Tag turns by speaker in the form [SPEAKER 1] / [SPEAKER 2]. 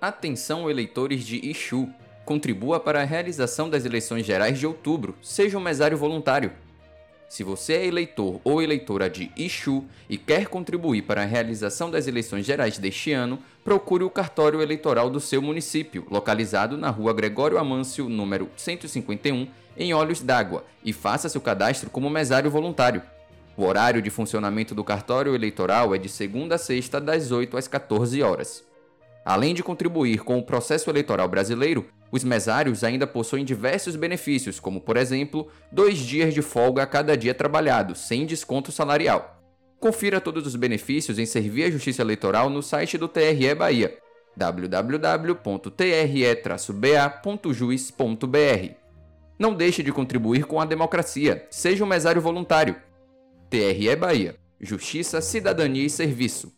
[SPEAKER 1] Atenção eleitores de Ixu. Contribua para a realização das eleições gerais de outubro. Seja um mesário voluntário. Se você é eleitor ou eleitora de Ixu e quer contribuir para a realização das eleições gerais deste ano, procure o cartório eleitoral do seu município, localizado na rua Gregório Amâncio, número 151, em Olhos d'Água, e faça seu cadastro como mesário voluntário. O horário de funcionamento do cartório eleitoral é de segunda a sexta, das 8 às 14 horas. Além de contribuir com o processo eleitoral brasileiro, os mesários ainda possuem diversos benefícios, como, por exemplo, dois dias de folga a cada dia trabalhado, sem desconto salarial. Confira todos os benefícios em servir a Justiça Eleitoral no site do TRE Bahia, www.tre-ba.juiz.br. Não deixe de contribuir com a democracia, seja um mesário voluntário. TRE Bahia Justiça, Cidadania e Serviço.